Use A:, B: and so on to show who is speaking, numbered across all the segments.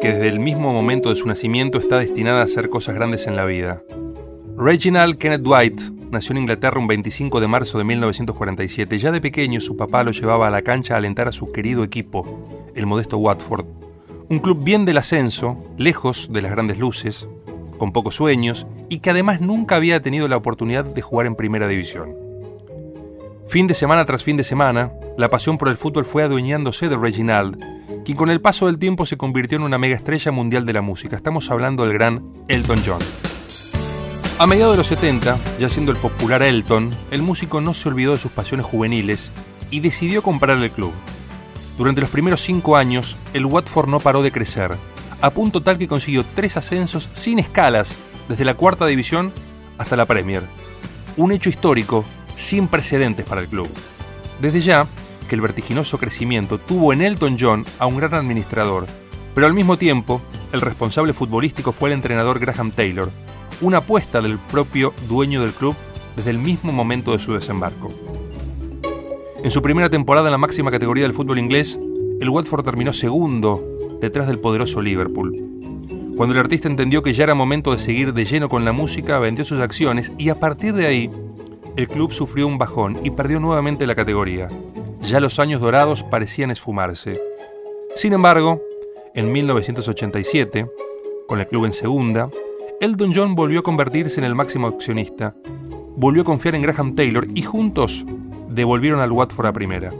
A: que desde el mismo momento de su nacimiento está destinada a hacer cosas grandes en la vida. Reginald Kenneth Dwight nació en Inglaterra un 25 de marzo de 1947. Ya de pequeño su papá lo llevaba a la cancha a alentar a su querido equipo, el modesto Watford. Un club bien del ascenso, lejos de las grandes luces, con pocos sueños y que además nunca había tenido la oportunidad de jugar en primera división. Fin de semana tras fin de semana, la pasión por el fútbol fue adueñándose de Reginald, quien con el paso del tiempo se convirtió en una mega estrella mundial de la música. Estamos hablando del gran Elton John. A mediados de los 70, ya siendo el popular Elton, el músico no se olvidó de sus pasiones juveniles y decidió comprar el club. Durante los primeros cinco años, el Watford no paró de crecer, a punto tal que consiguió tres ascensos sin escalas, desde la cuarta división hasta la Premier. Un hecho histórico sin precedentes para el club. Desde ya que el vertiginoso crecimiento tuvo en Elton John a un gran administrador, pero al mismo tiempo, el responsable futbolístico fue el entrenador Graham Taylor, una apuesta del propio dueño del club desde el mismo momento de su desembarco. En su primera temporada en la máxima categoría del fútbol inglés, el Watford terminó segundo detrás del poderoso Liverpool. Cuando el artista entendió que ya era momento de seguir de lleno con la música, vendió sus acciones y a partir de ahí, el club sufrió un bajón y perdió nuevamente la categoría. Ya los años dorados parecían esfumarse. Sin embargo, en 1987, con el club en segunda, Elton John volvió a convertirse en el máximo accionista, volvió a confiar en Graham Taylor y juntos devolvieron al Watford a primera.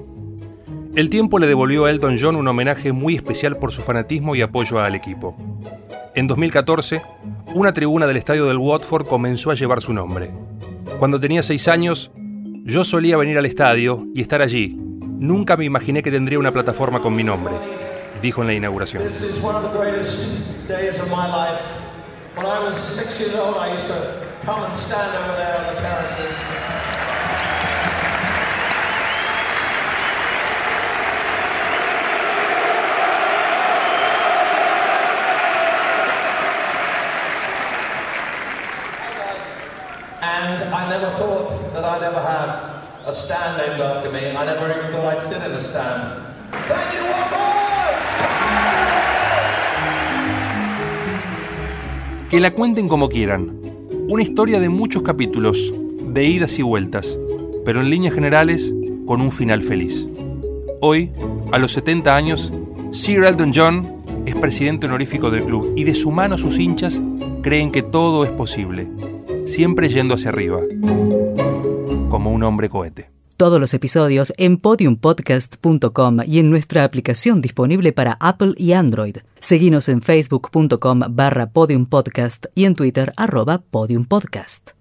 A: El tiempo le devolvió a Elton John un homenaje muy especial por su fanatismo y apoyo al equipo. En 2014, una tribuna del estadio del Watford comenzó a llevar su nombre. Cuando tenía seis años, yo solía venir al estadio y estar allí. Nunca me imaginé que tendría una plataforma con mi nombre, dijo en la inauguración. And I never thought that I'd ever have a stand in a stand. Que la cuenten como quieran. Una historia de muchos capítulos, de idas y vueltas, pero en líneas generales con un final feliz. Hoy, a los 70 años, Sir Elton John es presidente honorífico del club y de su mano sus hinchas creen que todo es posible, siempre yendo hacia arriba, como un hombre cohete.
B: Todos los episodios en podiumpodcast.com y en nuestra aplicación disponible para Apple y Android. Seguimos en facebook.com barra podiumpodcast y en Twitter arroba podiumpodcast.